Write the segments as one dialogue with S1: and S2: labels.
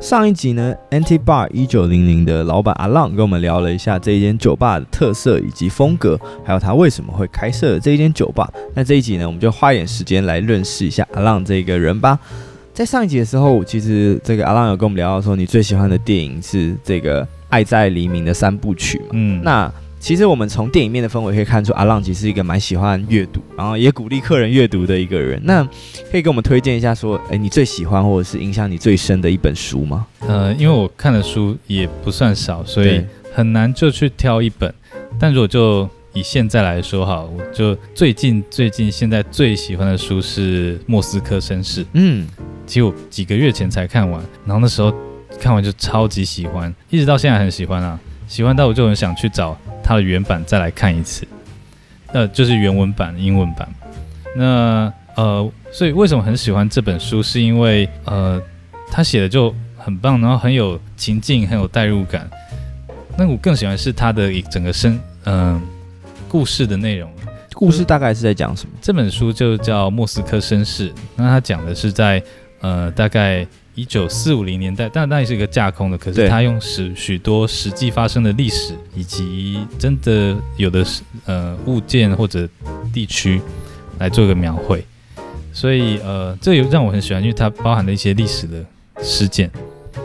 S1: 上一集呢，Anti Bar 一九零零的老板阿浪跟我们聊了一下这一间酒吧的特色以及风格，还有他为什么会开设这一间酒吧。那这一集呢，我们就花一点时间来认识一下阿浪这个人吧。在上一集的时候，其实这个阿浪有跟我们聊到说，你最喜欢的电影是这个《爱在黎明》的三部曲嘛？嗯，那。其实我们从电影面的氛围可以看出，阿浪其实是一个蛮喜欢阅读，然后也鼓励客人阅读的一个人。那可以给我们推荐一下，说，哎，你最喜欢或者是影响你最深的一本书吗？
S2: 呃，因为我看的书也不算少，所以很难就去挑一本。但如果就以现在来说哈，我就最近最近现在最喜欢的书是《莫斯科绅士》。嗯，其实我几个月前才看完，然后那时候看完就超级喜欢，一直到现在很喜欢啊，喜欢到我就很想去找。它的原版再来看一次，呃，就是原文版、英文版。那呃，所以为什么很喜欢这本书？是因为呃，他写的就很棒，然后很有情境，很有代入感。那我更喜欢是他的一整个生嗯、呃、故事的内容。
S1: 故事大概是在讲什么？
S2: 这本书就叫《莫斯科绅士》，那他讲的是在呃大概。一九四五零年代，但那也是一个架空的。可是他用实许多实际发生的历史，以及真的有的呃物件或者地区来做一个描绘。所以呃，这有让我很喜欢，因为它包含了一些历史的事件。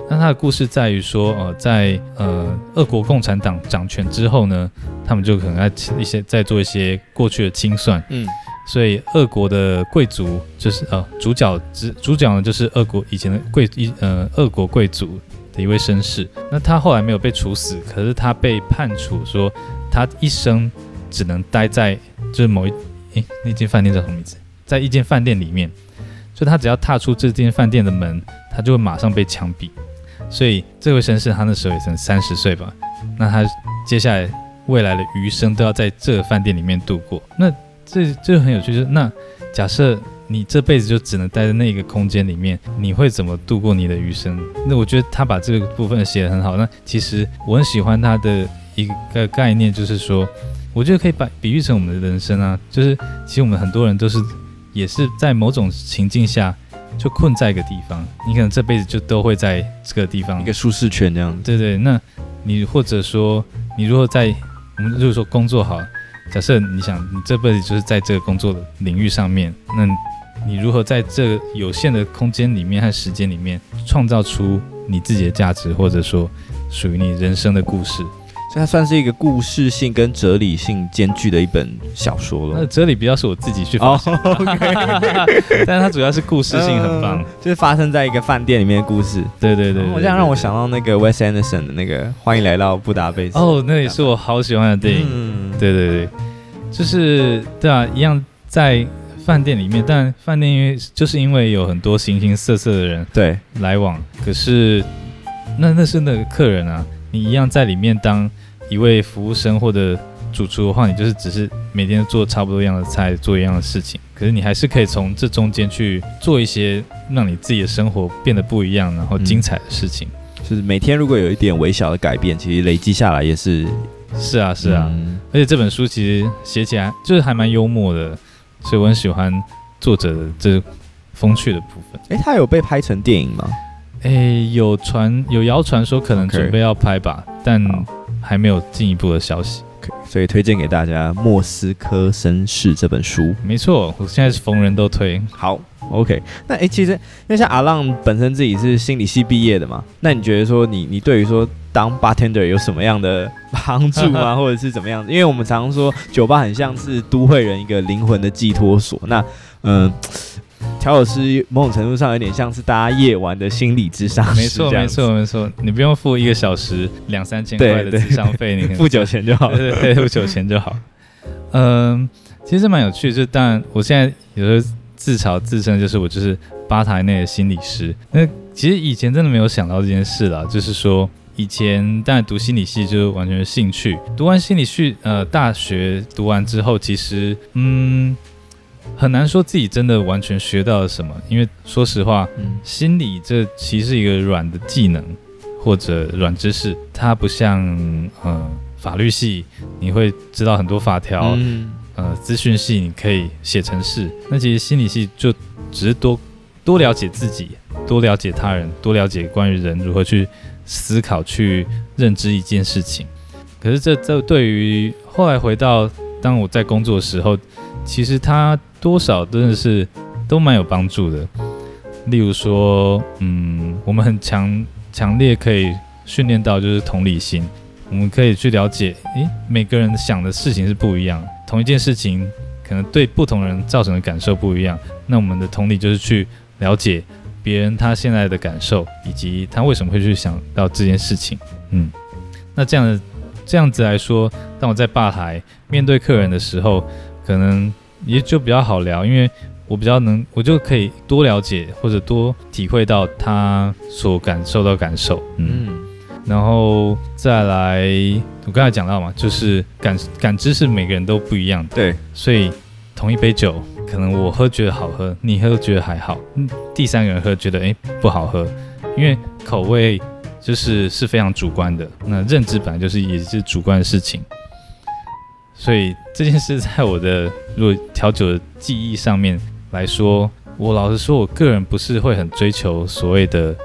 S2: 那它的故事在于说，呃，在呃俄国共产党掌权之后呢，他们就可能在一些在做一些过去的清算。嗯。所以，俄国的贵族就是呃，主角之主角呢，就是俄国以前的贵一呃，俄国贵族的一位绅士。那他后来没有被处死，可是他被判处说，他一生只能待在就是某一诶那间饭店叫什么名字？在一间饭店里面，就他只要踏出这间饭店的门，他就会马上被枪毙。所以，这位绅士他那时候也才三十岁吧？那他接下来未来的余生都要在这个饭店里面度过。那这这很有趣，就是那假设你这辈子就只能待在那一个空间里面，你会怎么度过你的余生？那我觉得他把这个部分写得很好。那其实我很喜欢他的一个概念，就是说，我觉得可以把比喻成我们的人生啊，就是其实我们很多人都是也是在某种情境下就困在一个地方，你可能这辈子就都会在这个地方
S1: 一个舒适圈这样。
S2: 对对，那你或者说你如果在我们就是说工作好。假设你想，你这辈子就是在这个工作的领域上面，那你如何在这个有限的空间里面和时间里面，创造出你自己的价值，或者说属于你人生的故事？
S1: 所以它算是一个故事性跟哲理性兼具的一本小说了。
S2: 那哲理比较是我自己去发现，oh, okay. 但是它主要是故事性很棒，
S1: 就是发生在一个饭店里面的故事。
S2: 对对对，对，
S1: 我这样让我想到那个 Wes Anderson 的那个《欢迎来到布达佩斯》。
S2: 哦，那也是我好喜欢的电影。嗯，对对对，就是对啊，一样在饭店里面，但饭店因为就是因为有很多形形色色的人对来往，可是那那是那个客人啊，你一样在里面当。一位服务生或者主厨的话，你就是只是每天做差不多一样的菜，做一样的事情。可是你还是可以从这中间去做一些让你自己的生活变得不一样，然后精彩的事情。
S1: 嗯、就是每天如果有一点微小的改变，其实累积下来也是。
S2: 是啊，是啊。嗯、而且这本书其实写起来就是还蛮幽默的，所以我很喜欢作者的这风趣的部分。
S1: 诶，他有被拍成电影吗？
S2: 诶，有传有谣传说可能准备要拍吧.但。还没有进一步的消息
S1: ，okay, 所以推荐给大家《莫斯科绅士》这本书。
S2: 没错，我现在是逢人都推。
S1: 好，OK。那诶，其实因为像阿浪本身自己是心理系毕业的嘛，那你觉得说你你对于说当 bartender 有什么样的帮助吗？或者是怎么样？因为我们常常说酒吧很像是都会人一个灵魂的寄托所。那嗯。呃调酒师某种程度上有点像是大家夜晚的心理咨商师，
S2: 没错没错没错，你不用付一个小时两三千块的智商费，你
S1: 付酒钱就好，
S2: 对对对，付酒钱就好。嗯，其实蛮有趣，就当然我现在有时候自嘲自称就是我就是吧台内的心理师。那其实以前真的没有想到这件事啦，就是说以前当然读心理系就是完全是兴趣，读完心理系呃大学读完之后，其实嗯。很难说自己真的完全学到了什么，因为说实话，嗯、心理这其实是一个软的技能或者软知识，它不像呃法律系，你会知道很多法条，嗯、呃资讯系你可以写程式，那其实心理系就只是多多了解自己，多多了解他人，多了解关于人如何去思考、去认知一件事情。可是这这对于后来回到当我在工作的时候，其实它多少真的是都蛮有帮助的。例如说，嗯，我们很强强烈可以训练到就是同理心，我们可以去了解，诶，每个人想的事情是不一样，同一件事情可能对不同人造成的感受不一样。那我们的同理就是去了解别人他现在的感受，以及他为什么会去想到这件事情。嗯，那这样的这样子来说，当我在吧台面对客人的时候，可能也就比较好聊，因为。我比较能，我就可以多了解或者多体会到他所感受到感受，嗯，嗯，然后再来，我刚才讲到嘛，就是感感知是每个人都不一样的，
S1: 对，
S2: 所以同一杯酒，可能我喝觉得好喝，你喝觉得还好，嗯，第三个人喝觉得诶不好喝，因为口味就是是非常主观的，那认知本来就是也是主观的事情。所以这件事在我的如果调酒的记忆上面来说，我老实说，我个人不是会很追求所谓的，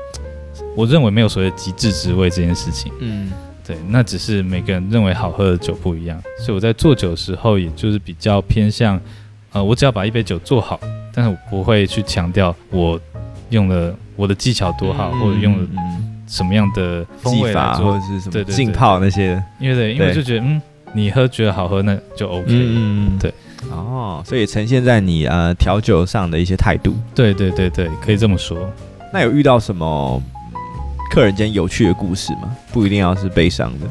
S2: 我认为没有所谓的极致滋味这件事情。嗯，对，那只是每个人认为好喝的酒不一样。所以我在做酒的时候，也就是比较偏向，呃，我只要把一杯酒做好，但是我不会去强调我用了我的技巧多好，嗯、或者用了什么样的
S1: 技法，或者是什么浸泡那些。
S2: 因为对，因为就觉得嗯。你喝觉得好喝，那就 OK。嗯，对。
S1: 哦，所以呈现在你呃调酒上的一些态度。
S2: 对对对对，可以这么说。
S1: 那有遇到什么客人间有趣的故事吗？不一定要是悲伤的。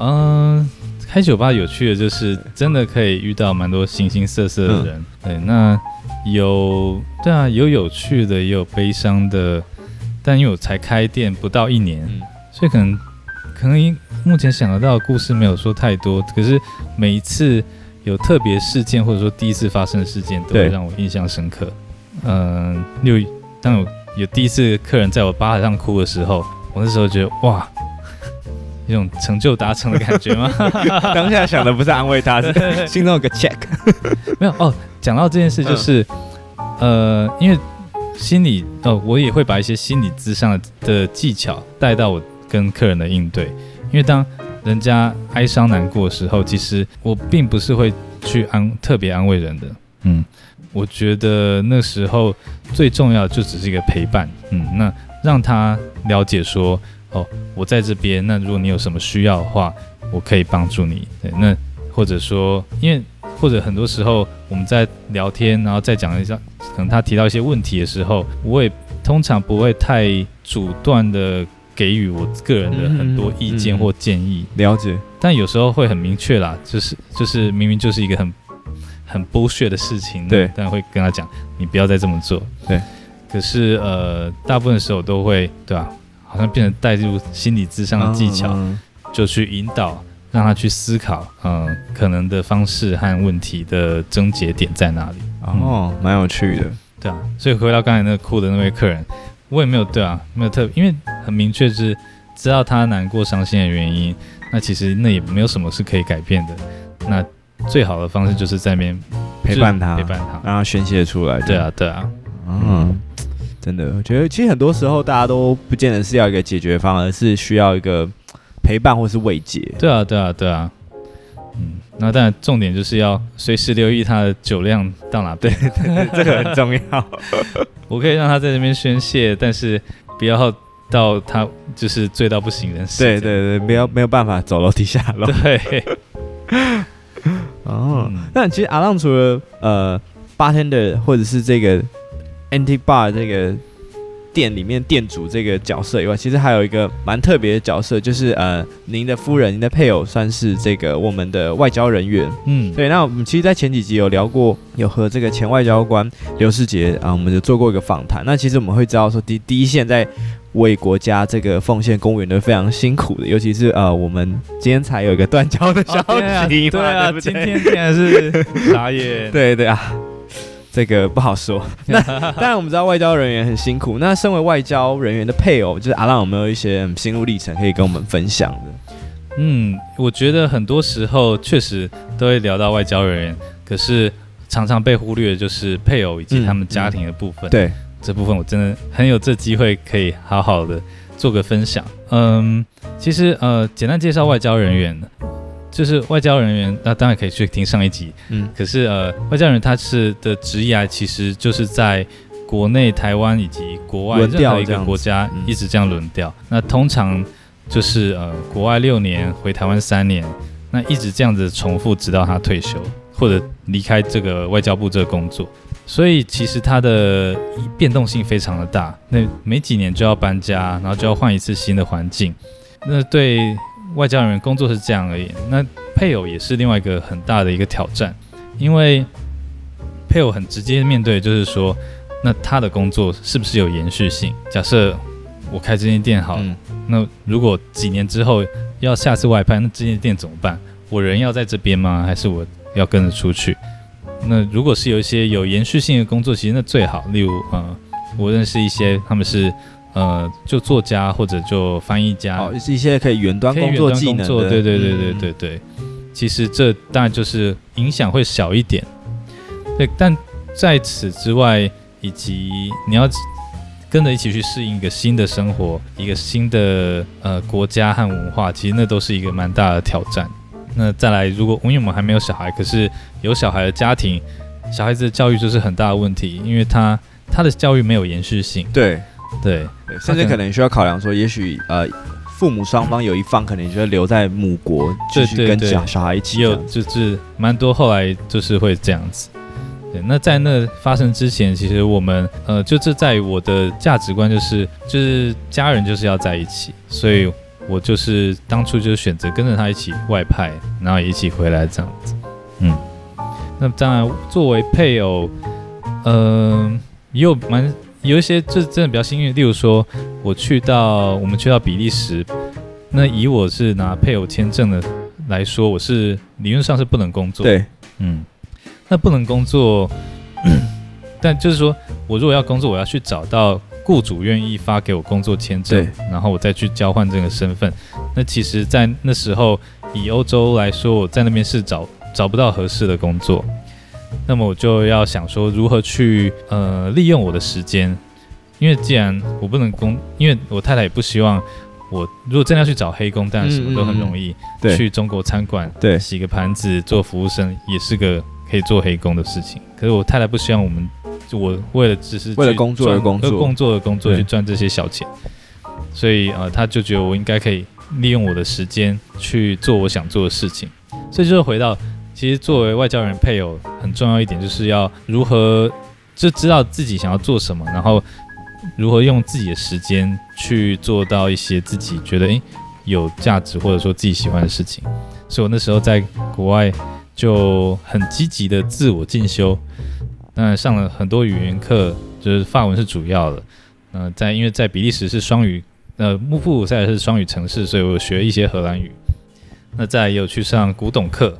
S2: 嗯、呃，开酒吧有趣的就是真的可以遇到蛮多形形色色的人。嗯、对，那有对啊，有有趣的，也有悲伤的。但因为我才开店不到一年，嗯、所以可能可能因。目前想得到的故事没有说太多，可是每一次有特别事件或者说第一次发生的事件，都会让我印象深刻。嗯，有当有有第一次客人在我吧台上哭的时候，我那时候觉得哇，一种成就达成的感觉吗？
S1: 当下想的不是安慰他，是心中有个 check。
S2: 没有哦，讲到这件事就是，呃，因为心理哦，我也会把一些心理咨商的技巧带到我跟客人的应对。因为当人家哀伤难过的时候，其实我并不是会去安特别安慰人的，嗯，我觉得那时候最重要的就只是一个陪伴，嗯，那让他了解说，哦，我在这边，那如果你有什么需要的话，我可以帮助你，对，那或者说，因为或者很多时候我们在聊天，然后再讲一下，可能他提到一些问题的时候，我也通常不会太主断的。给予我个人的很多意见或建议，
S1: 嗯嗯、了解。
S2: 但有时候会很明确啦，就是就是明明就是一个很很 bullshit 的事情，
S1: 对，
S2: 但会跟他讲，你不要再这么做，
S1: 对。
S2: 可是呃，大部分的时候都会，对吧、啊？好像变成带入心理智商的技巧，嗯、就去引导，让他去思考，嗯、呃，可能的方式和问题的症结点在哪里。
S1: 哦，蛮有趣的，
S2: 对啊。所以回到刚才那个哭的那位客人。我也没有对啊，没有特别，因为很明确是知道他难过伤心的原因。那其实那也没有什么是可以改变的。那最好的方式就是在那边
S1: 陪伴他，
S2: 陪伴他，
S1: 让他宣泄出来。
S2: 对啊，对啊，
S1: 嗯，真的，我觉得其实很多时候大家都不见得是要一个解决方案，而是需要一个陪伴或是慰藉。
S2: 对啊，对啊，对啊。嗯，那当然重点就是要随时留意他的酒量到哪边，对，
S1: 这个很重要。
S2: 我可以让他在这边宣泄，但是不要到他就是醉到不省人事。
S1: 对对对，没有没有办法走楼梯下楼。
S2: 对。
S1: 哦，嗯、那其实阿浪除了呃，bartender 或者是这个 antique bar 这个。店里面店主这个角色以外，其实还有一个蛮特别的角色，就是呃，您的夫人、您的配偶算是这个我们的外交人员。嗯，对。那我们其实，在前几集有聊过，有和这个前外交官刘世杰啊，我们就做过一个访谈。那其实我们会知道说，第第一线在为国家这个奉献公务员都非常辛苦的，尤其是呃，我们今天才有一个断交的消息 对啊，对不对？
S2: 今天竟然是傻眼，
S1: 对对啊。这个不好说。那当然，我们知道外交人员很辛苦。那身为外交人员的配偶，就是阿浪，有没有一些心路历程可以跟我们分享的？
S2: 嗯，我觉得很多时候确实都会聊到外交人员，可是常常被忽略的就是配偶以及他们家庭的部分。
S1: 嗯嗯、对
S2: 这部分我真的很有这机会可以好好的做个分享。嗯，其实呃，简单介绍外交人员，就是外交人员，那当然可以去听上一集。嗯，可是呃，外交人员他是的职业，其实就是在国内台湾以及国外任何一个国家一直这样轮调。那通常就是呃，国外六年，回台湾三年，那一直这样子重复，直到他退休或者离开这个外交部这个工作。所以其实它的变动性非常的大，那每几年就要搬家，然后就要换一次新的环境。那对外交人员工作是这样而已。那配偶也是另外一个很大的一个挑战，因为配偶很直接面对，就是说，那他的工作是不是有延续性？假设我开这间店好，嗯、那如果几年之后要下次外派，那这间店怎么办？我人要在这边吗？还是我要跟着出去？那如果是有一些有延续性的工作，其实那最好。例如，呃，我认识一些他们是，呃，就作家或者就翻译家，
S1: 哦，是一些可以远端工作技能的。
S2: 对对对对对对。嗯、其实这当然就是影响会小一点。对，但在此之外，以及你要跟着一起去适应一个新的生活，一个新的呃国家和文化，其实那都是一个蛮大的挑战。那再来，如果因为我们还没有小孩，可是有小孩的家庭，小孩子的教育就是很大的问题，因为他他的教育没有延续性。
S1: 对
S2: 对，
S1: 甚至可能需要考量说，也许呃，父母双方有一方可能就留在母国继续跟小小孩一起。
S2: 有就是蛮多后来就是会这样子。对，那在那发生之前，其实我们呃，就这在我的价值观就是就是家人就是要在一起，所以。我就是当初就选择跟着他一起外派，然后一起回来这样子。嗯，那当然作为配偶，嗯、呃，也有蛮有一些这真的比较幸运。例如说，我去到我们去到比利时，那以我是拿配偶签证的来说，我是理论上是不能工作。
S1: 对，
S2: 嗯，那不能工作，但就是说我如果要工作，我要去找到。雇主愿意发给我工作签证，然后我再去交换这个身份。那其实，在那时候，以欧洲来说，我在那边是找找不到合适的工作。那么我就要想说，如何去呃利用我的时间？因为既然我不能工，因为我太太也不希望我如果真的要去找黑工，当然什么都很容易。
S1: 对
S2: 去中国餐馆，
S1: 对，
S2: 洗个盘子，做服务生也是个可以做黑工的事情。可是我太太不希望我们。就我为了只是
S1: 为了工作而工作，
S2: 工作的工作去赚这些小钱，所以呃，他就觉得我应该可以利用我的时间去做我想做的事情。所以就是回到，其实作为外交人配偶很重要一点，就是要如何就知道自己想要做什么，然后如何用自己的时间去做到一些自己觉得诶有价值或者说自己喜欢的事情。所以我那时候在国外就很积极的自我进修。那上了很多语言课，就是法文是主要的。呃，在因为在比利时是双语，呃，布鲁塞尔是双语城市，所以我学一些荷兰语。那再也有去上古董课，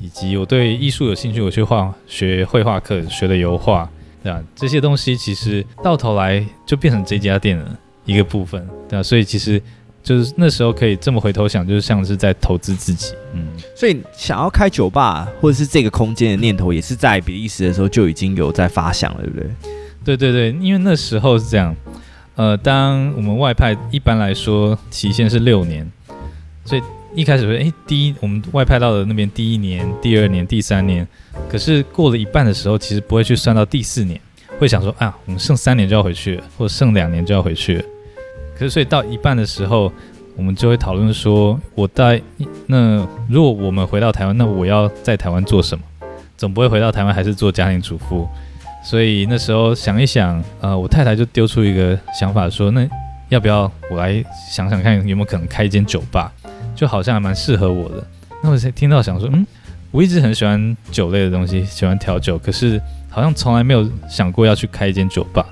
S2: 以及我对艺术有兴趣，我去画学绘画课，学的油画，对吧？这些东西其实到头来就变成这家店的一个部分，对吧？所以其实。就是那时候可以这么回头想，就是像是在投资自己，嗯，
S1: 所以想要开酒吧或者是这个空间的念头，也是在比利时的时候就已经有在发想了，对不对？
S2: 对对对，因为那时候是这样，呃，当我们外派一般来说期限是六年，所以一开始说，哎，第一我们外派到了那边第一年、第二年、第三年，可是过了一半的时候，其实不会去算到第四年，会想说，啊，我们剩三年就要回去，或者剩两年就要回去。可是，所以到一半的时候，我们就会讨论说，我在那如果我们回到台湾，那我要在台湾做什么？总不会回到台湾还是做家庭主妇。所以那时候想一想，呃，我太太就丢出一个想法说，那要不要我来想想看有没有可能开一间酒吧？就好像还蛮适合我的。那我才听到想说，嗯，我一直很喜欢酒类的东西，喜欢调酒，可是好像从来没有想过要去开一间酒吧。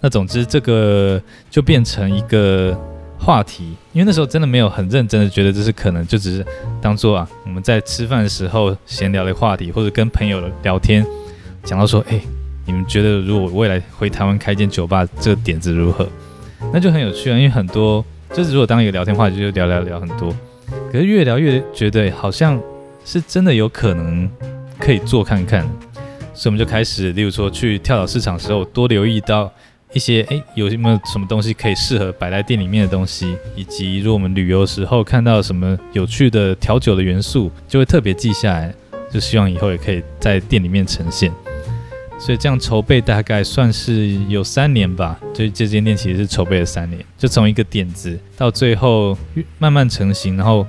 S2: 那总之，这个就变成一个话题，因为那时候真的没有很认真的觉得这是可能，就只是当做啊我们在吃饭的时候闲聊的话题，或者跟朋友聊天，讲到说，哎，你们觉得如果未来回台湾开间酒吧，这个点子如何？那就很有趣啊，因为很多就是如果当一个聊天话题，就聊聊聊很多，可是越聊越觉得好像是真的有可能可以做看看。所以我们就开始，例如说去跳蚤市场的时候，多留意到一些哎，有什么什么东西可以适合摆在店里面的东西，以及如果我们旅游时候看到什么有趣的调酒的元素，就会特别记下来，就希望以后也可以在店里面呈现。所以这样筹备大概算是有三年吧，就这间店其实是筹备了三年，就从一个点子到最后慢慢成型，然后。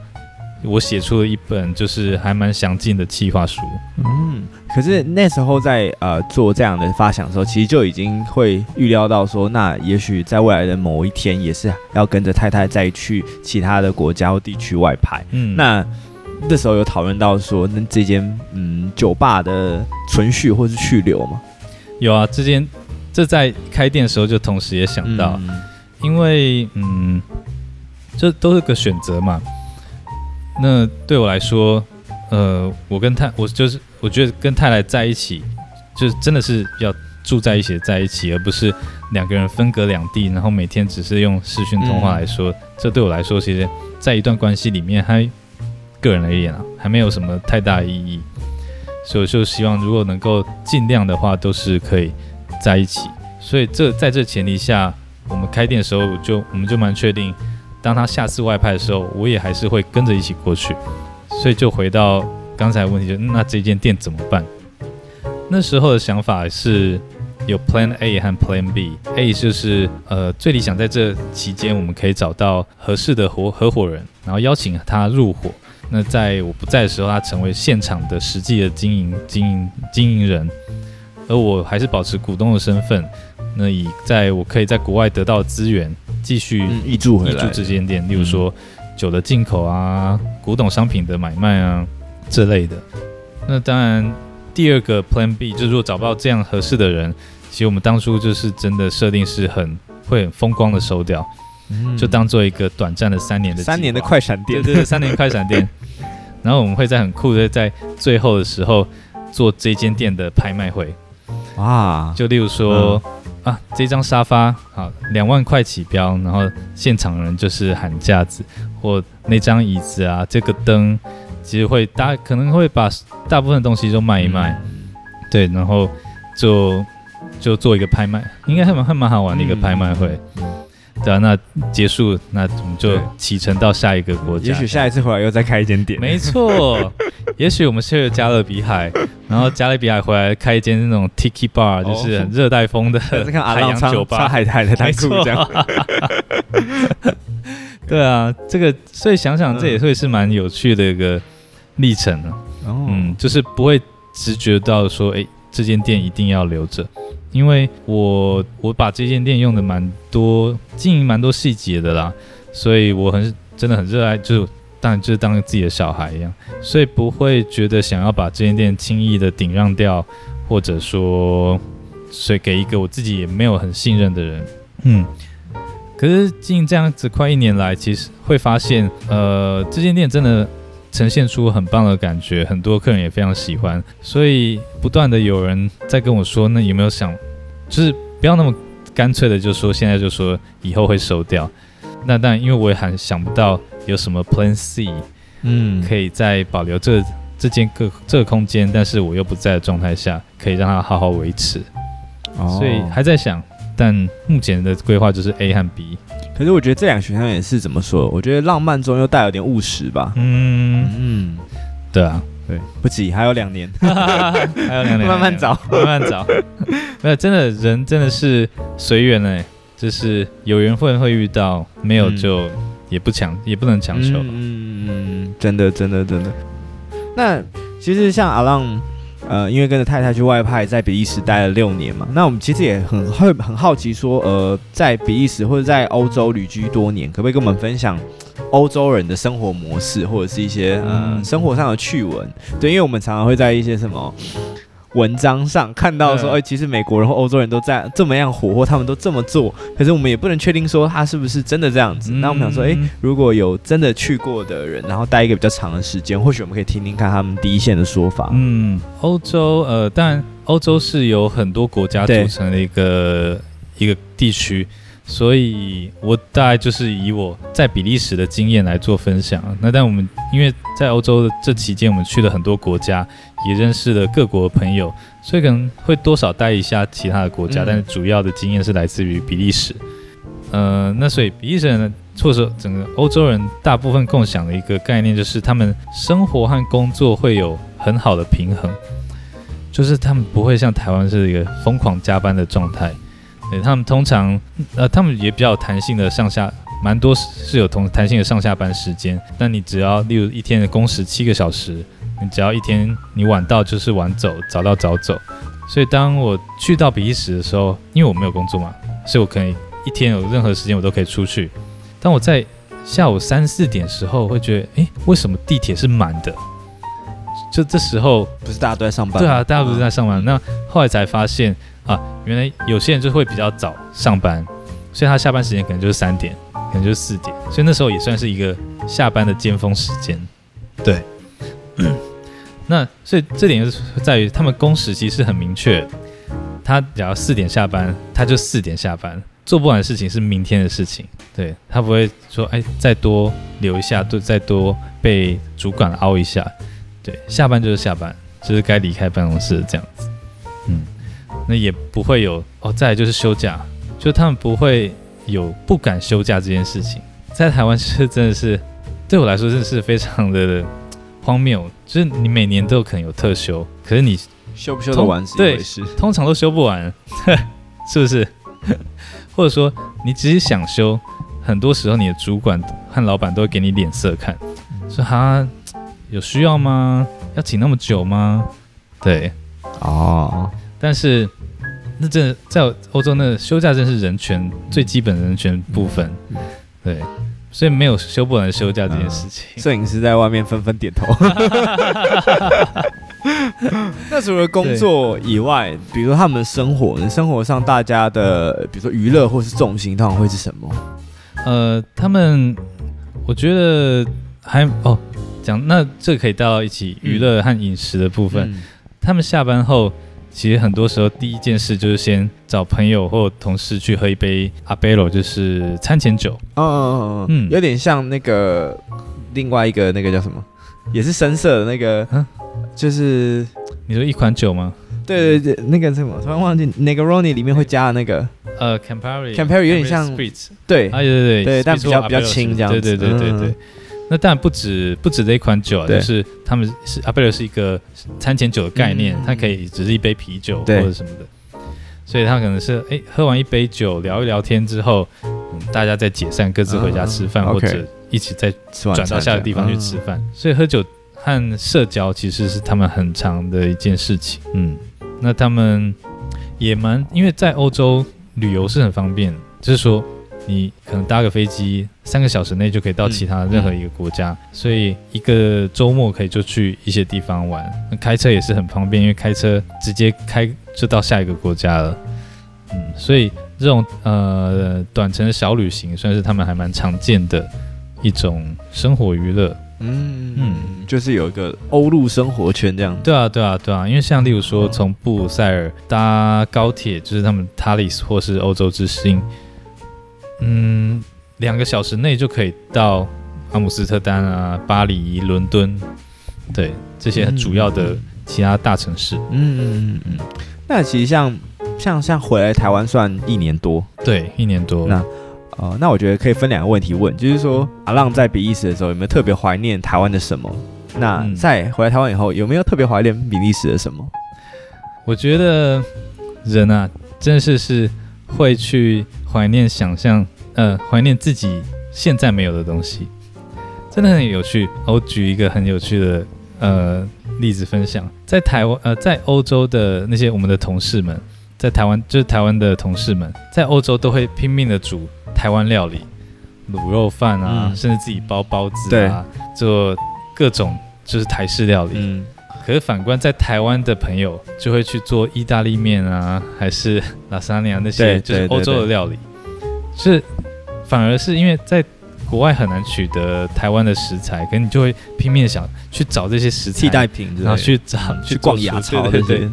S2: 我写出了一本就是还蛮详尽的企划书。
S1: 嗯，可是那时候在呃做这样的发想的时候，其实就已经会预料到说，那也许在未来的某一天，也是要跟着太太再去其他的国家或地区外拍。嗯，那那时候有讨论到说，那这间嗯酒吧的存续或是去留吗？
S2: 有啊，这间这在开店的时候就同时也想到，嗯、因为嗯，这都是个选择嘛。那对我来说，呃，我跟太，我就是我觉得跟太太在一起，就是真的是要住在一起，在一起，而不是两个人分隔两地，然后每天只是用视讯通话来说，嗯、这对我来说，其实，在一段关系里面，还个人而言啊，还没有什么太大意义。所以就希望，如果能够尽量的话，都是可以在一起。所以这在这前提下，我们开店的时候就我们就蛮确定。当他下次外派的时候，我也还是会跟着一起过去，所以就回到刚才问题，就那这间店怎么办？那时候的想法是有 Plan A 和 Plan B。A 就是呃最理想在这期间我们可以找到合适的合合伙人，然后邀请他入伙。那在我不在的时候，他成为现场的实际的经营经营经营人，而我还是保持股东的身份。那以在我可以在国外得到资源。继续挹注挹注这间店，例如说酒的进口啊、古董商品的买卖啊这类的。那当然，第二个 Plan B 就是如果找不到这样合适的人，其实我们当初就是真的设定是很会很风光的收掉，嗯、就当做一个短暂的三年的
S1: 三年的快闪店，
S2: 对对，三年快闪店。然后我们会在很酷的在最后的时候做这间店的拍卖会。哇，就例如说。嗯。啊，这张沙发好，两万块起标，然后现场人就是喊价子，或那张椅子啊，这个灯，其实会大可能会把大部分东西都卖一卖，嗯、对，然后就就做一个拍卖，应该还蛮还蛮好玩的一个拍卖会。对啊，那结束，那我们就启程到下一个国家。
S1: 也许下一次回来又再开一间店。
S2: 没错，也许我们去了加勒比海，然后加勒比海回来开一间那种 Tiki Bar，就是很热带风的 海洋酒吧，
S1: 海海的太酷这样。
S2: 对啊，这个所以想想这也会是蛮有趣的一个历程呢。嗯，就是不会直觉到说，哎，这间店一定要留着。因为我我把这间店用的蛮多，经营蛮多细节的啦，所以我很真的很热爱，就当然就是当自己的小孩一样，所以不会觉得想要把这间店轻易的顶让掉，或者说，所以给一个我自己也没有很信任的人，嗯，可是经营这样子快一年来，其实会发现，呃，这间店真的。呈现出很棒的感觉，很多客人也非常喜欢，所以不断的有人在跟我说，那有没有想，就是不要那么干脆的就说现在就说以后会收掉，那但因为我也还想不到有什么 Plan C，嗯，可以在保留这这间个这个空间，但是我又不在的状态下，可以让它好好维持，哦，所以还在想，但目前的规划就是 A 和 B。
S1: 可是我觉得这两个选项也是怎么说？我觉得浪漫中又带有点务实吧。
S2: 嗯嗯，对啊，
S1: 对，不急，还有两年，
S2: 还有两年，
S1: 慢慢找，
S2: 慢慢找。没有，真的人真的是随缘哎，就是有缘分会遇到，没有就也不强，也不能强求。
S1: 嗯嗯，真的真的真的。那其实像阿浪。呃，因为跟着太太去外派，在比利时待了六年嘛，那我们其实也很会很好奇说，呃，在比利时或者在欧洲旅居多年，可不可以跟我们分享欧洲人的生活模式，或者是一些呃生活上的趣闻？对，因为我们常常会在一些什么。文章上看到说，哎、欸，其实美国人或欧洲人都在这么样火，或他们都这么做，可是我们也不能确定说他是不是真的这样子。嗯、那我们想说，哎、欸，如果有真的去过的人，然后待一个比较长的时间，或许我们可以听听看他们第一线的说法。
S2: 嗯，欧洲，呃，但，欧洲是由很多国家组成的一个一个地区，所以我大概就是以我在比利时的经验来做分享。那但我们因为在欧洲的这期间，我们去了很多国家，也认识了各国的朋友，所以可能会多少带一下其他的国家，嗯、但是主要的经验是来自于比利时。呃，那所以比利时人呢，或者说整个欧洲人大部分共享的一个概念，就是他们生活和工作会有很好的平衡，就是他们不会像台湾是一个疯狂加班的状态。对，他们通常，呃，他们也比较有弹性的上下，蛮多是有同弹性的上下班时间。但你只要，例如一天的工时七个小时，你只要一天你晚到就是晚走，早到早走。所以当我去到比利时的时候，因为我没有工作嘛，所以我可以一天有任何时间我都可以出去。当我在下午三四点时候，会觉得，诶，为什么地铁是满的？就这时候
S1: 不是大家都在上班？
S2: 对啊，大家不是在上班。嗯、那后来才发现。啊，原来有些人就会比较早上班，所以他下班时间可能就是三点，可能就是四点，所以那时候也算是一个下班的尖峰时间。对，那所以这点就是在于他们工时其实很明确，他只要四点下班，他就四点下班，做不完的事情是明天的事情。对，他不会说，哎，再多留一下，就再多被主管凹一下。对，下班就是下班，就是该离开办公室这样子。嗯。那也不会有哦，再来就是休假，就他们不会有不敢休假这件事情。在台湾是真的是对我来说真的是非常的荒谬，就是你每年都有可能有特休，可是你
S1: 休不休得完是一回事，
S2: 对，通常都休不完，是不是？或者说你只是想休，很多时候你的主管和老板都会给你脸色看，说哈有需要吗？要请那么久吗？对，哦。但是，那真的在欧洲，那休假真是人权最基本的人权部分，对，所以没有休不完的休假这件事情。
S1: 摄影师在外面纷纷点头。那除了工作以外，比如说他们的生活，生活上大家的，比如说娱乐或是重心，通常会是什么？
S2: 呃，他们我觉得还哦，讲那这可以带到一起娱乐和饮食的部分。嗯、他们下班后。其实很多时候，第一件事就是先找朋友或同事去喝一杯阿贝罗，就是餐前酒。
S1: 嗯嗯嗯嗯，有点像那个另外一个那个叫什么，也是深色的那个，嗯，就是
S2: 你说一款酒吗？
S1: 对对对，那个什么，突然忘记，Negroni 里面会加的那个，
S2: 呃，Campari，Campari
S1: 有点像，对，
S2: 啊对对对
S1: 对，但比较比较轻这样子，
S2: 对对对对对。那当然不止不止这一款酒啊，就是他们是阿贝尔是一个餐前酒的概念，它可以只是一杯啤酒或者什么的，所以他可能是哎喝完一杯酒聊一聊天之后，大家再解散各自回家吃饭或者一起再转到下个地方去吃饭，所以喝酒和社交其实是他们很长的一件事情。嗯，那他们也蛮因为在欧洲旅游是很方便，就是说。你可能搭个飞机，三个小时内就可以到其他任何一个国家，嗯嗯、所以一个周末可以就去一些地方玩。那开车也是很方便，因为开车直接开就到下一个国家了。嗯，所以这种呃短程的小旅行算是他们还蛮常见的一种生活娱乐。嗯
S1: 嗯，就是有一个欧陆生活圈这样。
S2: 对啊对啊对啊，因为像例如说从布鲁塞尔搭高铁，就是他们 Thalys 或是欧洲之星。嗯，两个小时内就可以到阿姆斯特丹啊、巴黎、伦敦，对这些很主要的其他大城市。嗯嗯嗯嗯。
S1: 那其实像像像回来台湾算一年多，
S2: 对，一年多。
S1: 那呃，那我觉得可以分两个问题问，就是说阿浪在比利时的时候有没有特别怀念台湾的什么？那在回来台湾以后有没有特别怀念比利时的什么？
S2: 我觉得人啊，真的是是会去。怀念想象，呃，怀念自己现在没有的东西，真的很有趣。我举一个很有趣的呃例子分享，在台湾，呃，在欧洲的那些我们的同事们，在台湾就是台湾的同事们，在欧洲都会拼命的煮台湾料理，卤肉饭啊，嗯、甚至自己包包子啊，做各种就是台式料理。嗯可是反观在台湾的朋友，就会去做意大利面啊，还是拉萨尼亚那些，就是欧洲的料理。是反而是因为在国外很难取得台湾的食材，可能你就会拼命的想去找这些食材
S1: 替代品，
S2: 然后去找去
S1: 逛亚超，对对对。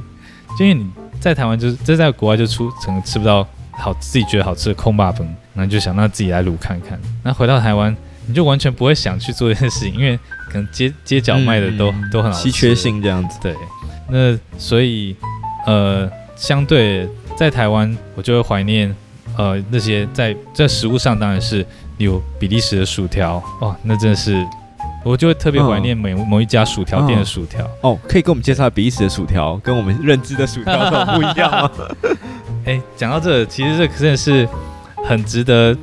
S2: 就因为你在台湾就是这在国外就出可能吃不到好自己觉得好吃的空霸本，那就想那自己来卤看看。那回到台湾，你就完全不会想去做这件事情，因为可能街街角卖的都、嗯、都很好，
S1: 稀缺性这样子。
S2: 对，那所以呃，相对在台湾，我就会怀念呃那些在在食物上当然是有比利时的薯条哦，那真的是。我就会特别怀念某某一家薯条店的薯条哦，
S1: 哦，可以跟我们介绍比利时的薯条，跟我们认知的薯条有不一样吗？
S2: 哎，讲到这个，其实这真的是很值得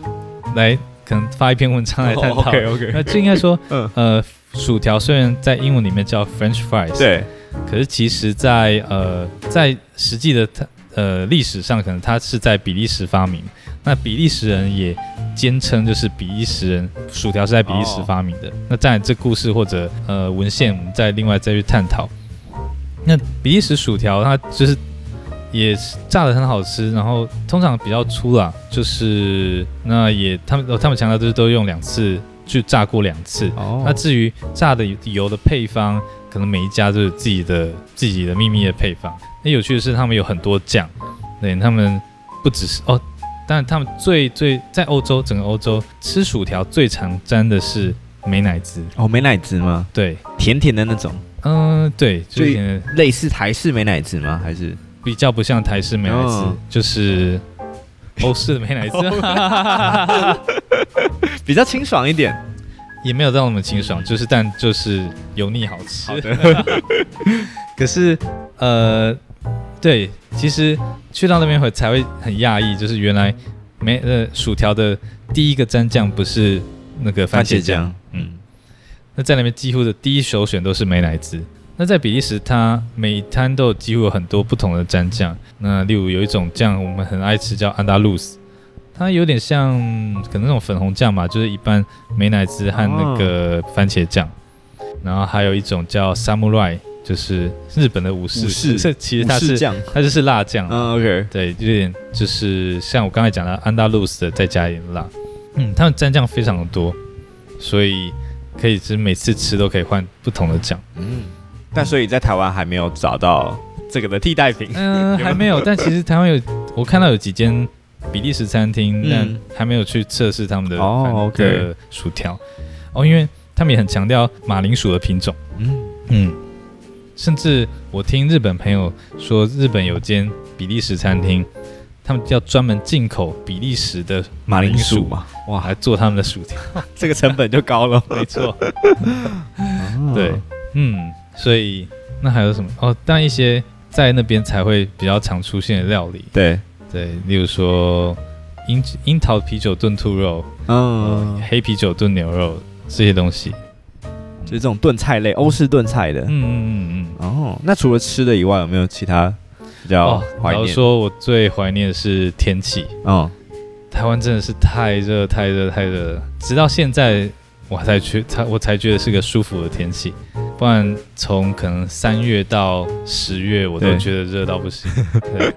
S2: 来可能发一篇文章来探讨。
S1: 哦、OK OK，
S2: 那就应该说，嗯呃，薯条虽然在英文里面叫 French fries，
S1: 对，
S2: 可是其实在呃在实际的呃历史上，可能它是在比利时发明。那比利时人也坚称，就是比利时人薯条是在比利时发明的。Oh. 那在这故事或者呃文献，我们再另外再去探讨。那比利时薯条它就是也炸的很好吃，然后通常比较粗啦，就是那也他们他们强调就是都用两次去炸过两次。哦。Oh. 那至于炸的油的配方，可能每一家都有自己的自己的秘密的配方。那有趣的是，他们有很多酱，对他们不只是哦。但他们最最在欧洲，整个欧洲吃薯条最常沾的是美乃滋
S1: 哦，美乃滋吗？
S2: 对，
S1: 甜甜的那种。
S2: 嗯，对，就
S1: 类似台式美乃滋吗？还是
S2: 比较不像台式美乃滋，哦、就是欧式的美乃滋，
S1: 比较清爽一点，
S2: 也没有到那么清爽，就是但就是油腻好吃。
S1: 好的
S2: 可是呃。对，其实去到那边会才会很讶异，就是原来没呃薯条的第一个蘸酱不是那个番茄酱，茄嗯，那在那边几乎的第一首选都是美乃滋。那在比利时，它每一摊都有几乎有很多不同的蘸酱。那例如有一种酱我们很爱吃，叫安达鲁斯，它有点像可能那种粉红酱吧，就是一般美乃滋和那个番茄酱。哦、然后还有一种叫 samurai，。就是日本的武士，武士其实它是它就是辣酱。
S1: 嗯，OK，
S2: 对，有点就是像我刚才讲的安达鲁斯的，再加一点辣。嗯，他们蘸酱非常的多，所以可以是每次吃都可以换不同的酱。
S1: 嗯，但所以在台湾还没有找到这个的替代品。
S2: 嗯，还没有。但其实台湾有，我看到有几间比利时餐厅，嗯、但还没有去测试他们的
S1: 哦，OK，
S2: 薯条。哦，因为他们也很强调马铃薯的品种。嗯嗯。甚至我听日本朋友说，日本有间比利时餐厅，他们要专门进口比利时的马铃薯嘛，哇，还做他们的薯条，
S1: 这个成本就高了。
S2: 没错，对，嗯，所以那还有什么？哦，但一些在那边才会比较常出现的料理，
S1: 对
S2: 对，例如说樱樱桃啤酒炖兔肉，嗯、呃，黑啤酒炖牛肉这些东西。
S1: 就是这种炖菜类，欧式炖菜的。嗯嗯嗯嗯。哦，那除了吃的以外，有没有其他比较怀念？
S2: 说，我最怀念的是天气。哦，台湾真的是太热，太热，太热。直到现在，我才觉才我才觉得是个舒服的天气。不然从可能三月到十月，我都觉得热到不行。对，对。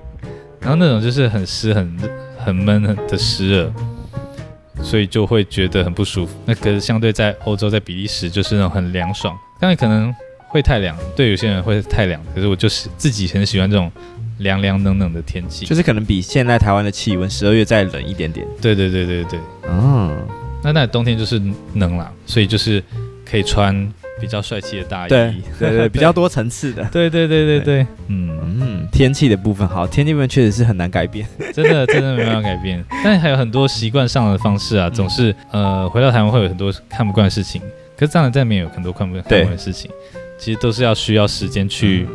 S2: 然后那种就是很湿、很很闷的湿热。所以就会觉得很不舒服。那可是相对在欧洲，在比利时就是那种很凉爽。当然可能会太凉，对有些人会太凉。可是我就是自己很喜欢这种凉凉冷冷的天气，
S1: 就是可能比现在台湾的气温十二月再冷一点点。
S2: 对对对对对。嗯，那那冬天就是冷了，所以就是可以穿。比较帅气的大衣，
S1: 对对对，比较多层次的，
S2: 对对对对对，嗯
S1: 嗯，天气的部分好，天气部分确实是很难改变，
S2: 真的真的没办法改变，但是还有很多习惯上的方式啊，总是呃回到台湾会有很多看不惯的事情，可是当然在那边有很多看不看不惯的事情，其实都是要需要时间去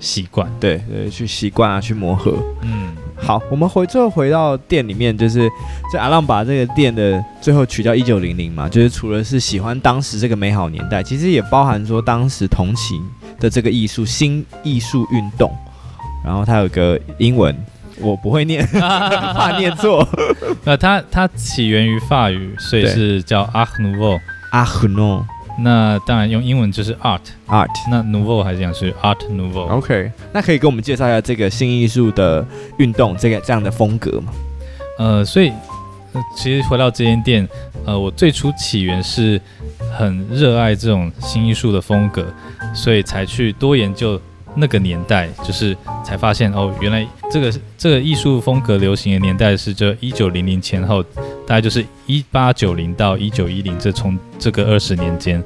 S2: 习惯，
S1: 对对，去习惯啊，去磨合，嗯。好，我们回最后回到店里面，就是这阿浪把这个店的最后取叫一九零零嘛，就是除了是喜欢当时这个美好年代，其实也包含说当时同期的这个艺术新艺术运动。然后它有个英文，我不会念，怕念错。
S2: 那它它起源于法语，所以是叫 Art Nouveau，Art
S1: Nouveau。
S2: 那当然用英文就是 art
S1: art，
S2: 那 nouveau 还是讲是 art nouveau。
S1: OK，那可以给我们介绍一下这个新艺术的运动，这个这样的风格吗？
S2: 呃，所以其实回到这间店，呃，我最初起源是很热爱这种新艺术的风格，所以才去多研究那个年代，就是才发现哦，原来这个这个艺术风格流行的年代是这一九零零前后，大概就是一八九零到一九一零这从这个二十年间。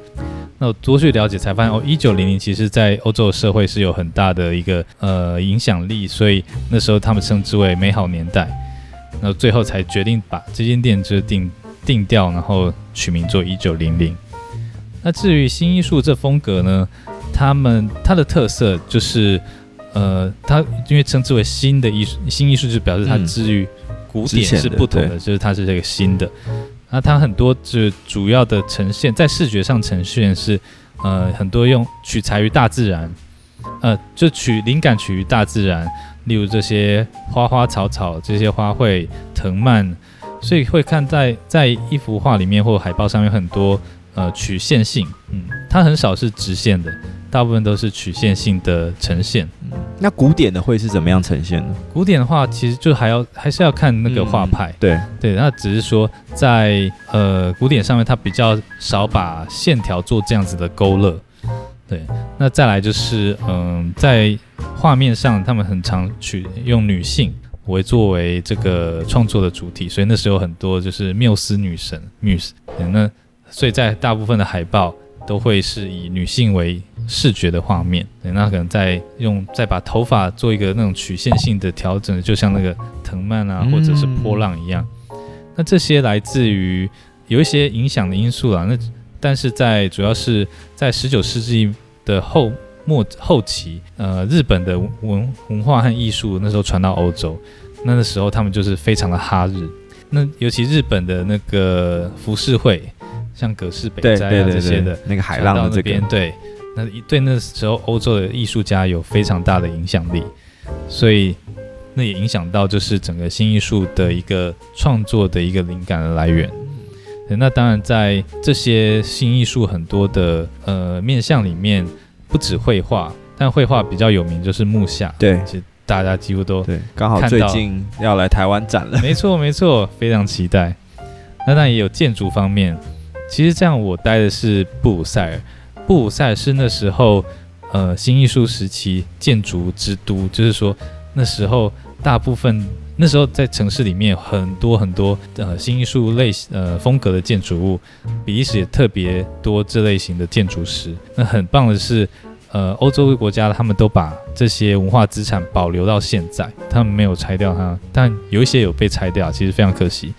S2: 那我多去了解才发现哦，一九零零其实在欧洲社会是有很大的一个呃影响力，所以那时候他们称之为美好年代。那最后才决定把这间店就定定掉，然后取名做一九零零。那至于新艺术这风格呢，他们它的特色就是，呃，它因为称之为新的艺术，新艺术就表示它之于古典是不同的，的就是它是这个新的。那它很多就主要的呈现，在视觉上呈现是，呃，很多用取材于大自然，呃，就取灵感取于大自然，例如这些花花草草、这些花卉、藤蔓，所以会看在在一幅画里面或海报上面很多。呃，曲线性，嗯，它很少是直线的，大部分都是曲线性的呈现。
S1: 嗯，那古典的会是怎么样呈现呢？
S2: 古典的话，其实就还要还是要看那个画派。
S1: 嗯，对
S2: 对，那只是说在呃古典上面，它比较少把线条做这样子的勾勒。对，那再来就是嗯，在画面上，他们很常取用女性为作为这个创作的主体，所以那时候很多就是缪斯女神，Muse，那。所以在大部分的海报都会是以女性为视觉的画面，对，那可能再用再把头发做一个那种曲线性的调整，就像那个藤蔓啊，或者是波浪一样。那这些来自于有一些影响的因素啦。那但是在主要是在十九世纪的后末后期，呃，日本的文文化和艺术那时候传到欧洲，那个时候他们就是非常的哈日。那尤其日本的那个浮世绘。像葛饰北斋啊这些的，
S1: 那个海浪的这边、个，
S2: 对，那对那时候欧洲的艺术家有非常大的影响力，所以那也影响到就是整个新艺术的一个创作的一个灵感的来源。那当然在这些新艺术很多的呃面向里面，不止绘画，但绘画比较有名就是木下，
S1: 对，
S2: 其实大家几乎都
S1: 对，刚好最近要来台湾展了，
S2: 没错没错，非常期待。那当然也有建筑方面。其实这样，我待的是布鲁塞尔。布鲁塞尔是那时候，呃，新艺术时期建筑之都。就是说，那时候大部分那时候在城市里面很多很多呃新艺术类呃风格的建筑物，比利时也特别多这类型的建筑师。那很棒的是，呃，欧洲的国家他们都把这些文化资产保留到现在，他们没有拆掉它，但有一些有被拆掉，其实非常可惜。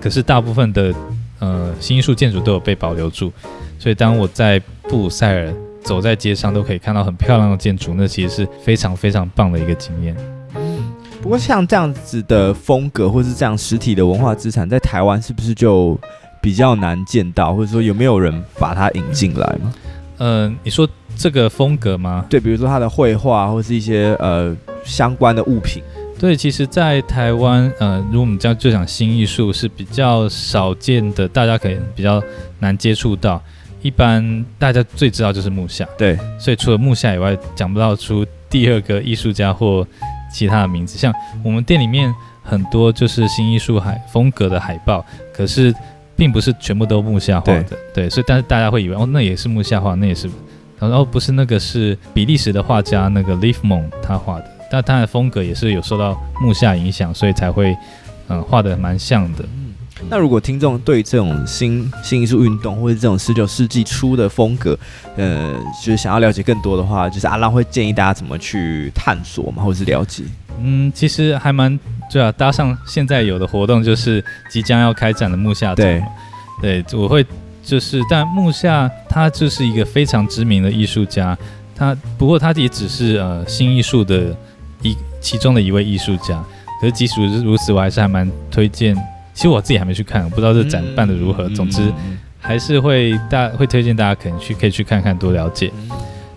S2: 可是大部分的。呃，新艺术建筑都有被保留住，所以当我在布鲁塞尔走在街上，都可以看到很漂亮的建筑，那其实是非常非常棒的一个经验。
S1: 嗯，不过像这样子的风格，或是这样实体的文化资产，在台湾是不是就比较难见到，或者说有没有人把它引进来吗？
S2: 嗯、呃，你说这个风格吗？
S1: 对，比如说他的绘画，或是一些呃相关的物品。
S2: 对，其实，在台湾，呃，如果我们这样就讲新艺术是比较少见的，大家可以比较难接触到。一般大家最知道就是木下，
S1: 对，
S2: 所以除了木下以外，讲不到出第二个艺术家或其他的名字。像我们店里面很多就是新艺术海风格的海报，可是并不是全部都木下画的，对，对，所以但是大家会以为哦，那也是木下画，那也是，然后不是那个是比利时的画家那个 Liefmon 他画的。但他的风格也是有受到木下影响，所以才会，嗯，画的蛮像的。嗯，
S1: 那如果听众对这种新新艺术运动或者这种十九世纪初的风格，呃，就是想要了解更多的话，就是阿浪会建议大家怎么去探索嘛，或者是了解？
S2: 嗯，其实还蛮对啊，搭上现在有的活动，就是即将要开展的木下展。对，对，我会就是，但木下他就是一个非常知名的艺术家，他不过他也只是呃新艺术的。一其中的一位艺术家，可是即使如此，我还是还蛮推荐。其实我自己还没去看，我不知道这展办的如何。总之，还是会大会推荐大家可能去可以去看看，多了解。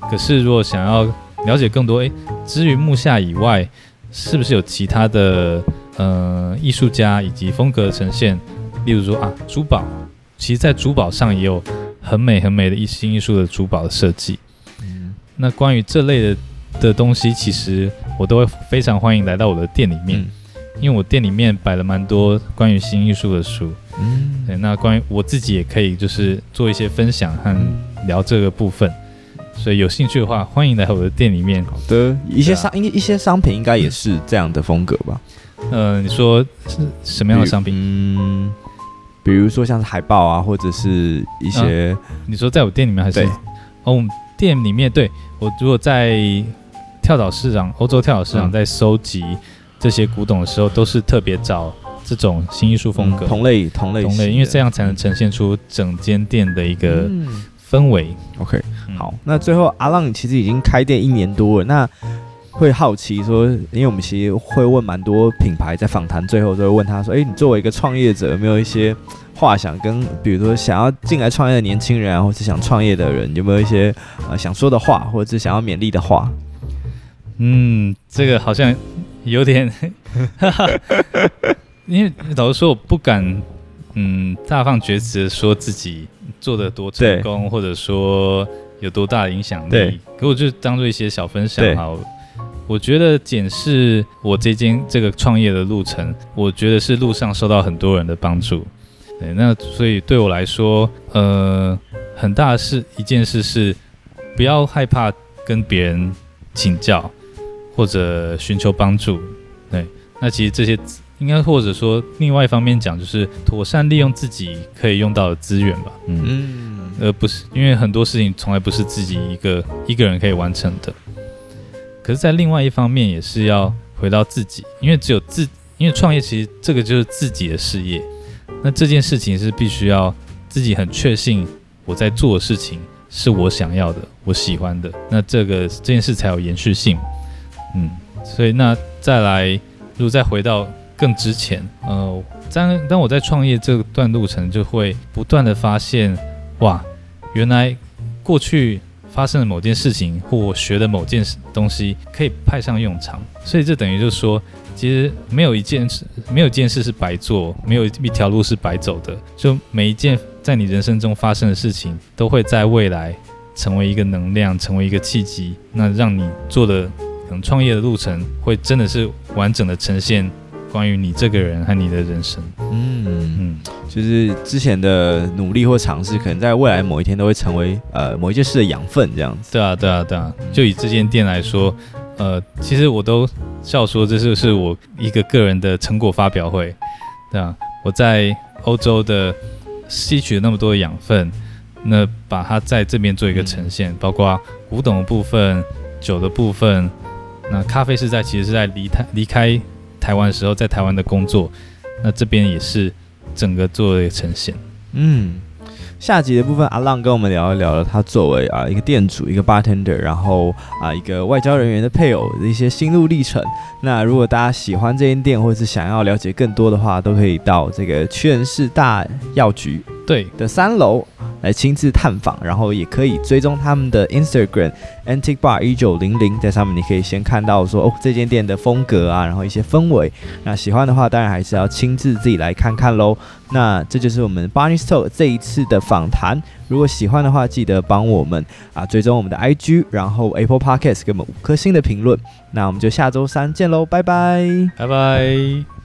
S2: 可是如果想要了解更多，诶，至于木下以外，是不是有其他的呃艺术家以及风格的呈现？例如说啊，珠宝，其实在珠宝上也有很美很美的一新艺术的珠宝的设计。嗯那关于这类的。的东西其实我都会非常欢迎来到我的店里面，嗯、因为我店里面摆了蛮多关于新艺术的书。嗯，对那关于我自己也可以就是做一些分享和聊这个部分，所以有兴趣的话，欢迎来我的店里面。
S1: 好的，一些商一、些商品应该也是这样的风格吧？
S2: 嗯、呃，你说是什么样的商品？
S1: 嗯，比如说像是海报啊，或者是一些……
S2: 啊、你说在我店里面还是？哦，店里面对我如果在跳蚤市场、欧洲跳蚤市场在收集这些古董的时候，嗯、都是特别找这种新艺术风格、
S1: 嗯、同类同类
S2: 同类，因为这样才能呈现出整间店的一个氛围。嗯、
S1: OK，好，那最后阿浪其实已经开店一年多了，那会好奇说，因为我们其实会问蛮多品牌在访谈最后都会问他说，哎，你作为一个创业者，有没有一些？话想跟，比如说想要进来创业的年轻人啊，或是想创业的人，有没有一些呃想说的话，或者是想要勉励的话？
S2: 嗯，这个好像有点，因为老实说，我不敢嗯大放厥词说自己做的多成功，或者说有多大的影响力。对可我就当做一些小分享哈。我觉得检视我这间这个创业的路程，我觉得是路上受到很多人的帮助。对，那所以对我来说，呃，很大的事一件事是，不要害怕跟别人请教或者寻求帮助。对，那其实这些应该或者说另外一方面讲，就是妥善利用自己可以用到的资源吧。嗯，而不是因为很多事情从来不是自己一个一个人可以完成的。可是，在另外一方面，也是要回到自己，因为只有自，因为创业其实这个就是自己的事业。那这件事情是必须要自己很确信我在做的事情是我想要的，我喜欢的，那这个这件事才有延续性。嗯，所以那再来，如果再回到更之前，呃，当当我在创业这段路程，就会不断的发现，哇，原来过去发生的某件事情或我学的某件东西可以派上用场，所以这等于就是说。其实没有一件事，没有一件事是白做，没有一条路是白走的。就每一件在你人生中发生的事情，都会在未来成为一个能量，成为一个契机，那让你做的能创业的路程，会真的是完整的呈现关于你这个人和你的人生。嗯嗯，
S1: 就是之前的努力或尝试，可能在未来某一天都会成为呃某一件事的养分，这样子。
S2: 对啊对啊对啊，就以这间店来说。呃，其实我都笑说，这就是我一个个人的成果发表会，对啊，我在欧洲的吸取了那么多的养分，那把它在这边做一个呈现，嗯、包括古董的部分、酒的部分，那咖啡是在其实是在离台离开台湾的时候，在台湾的工作，那这边也是整个做了一个呈现，嗯。
S1: 下集的部分，阿浪跟我们聊一聊了他作为啊一个店主、一个 bartender，然后啊一个外交人员的配偶的一些心路历程。那如果大家喜欢这间店，或者是想要了解更多的话，都可以到这个屈臣氏大药局对的三楼来亲自探访，然后也可以追踪他们的 Instagram Antique Bar 一九零零，在上面你可以先看到说哦这间店的风格啊，然后一些氛围。那喜欢的话，当然还是要亲自自己来看看喽。那这就是我们 Barney's Talk 这一次的访谈。如果喜欢的话，记得帮我们啊追踪我们的 IG，然后 Apple Podcast 给我们五颗星的评论。那我们就下周三见喽，拜拜，
S2: 拜拜。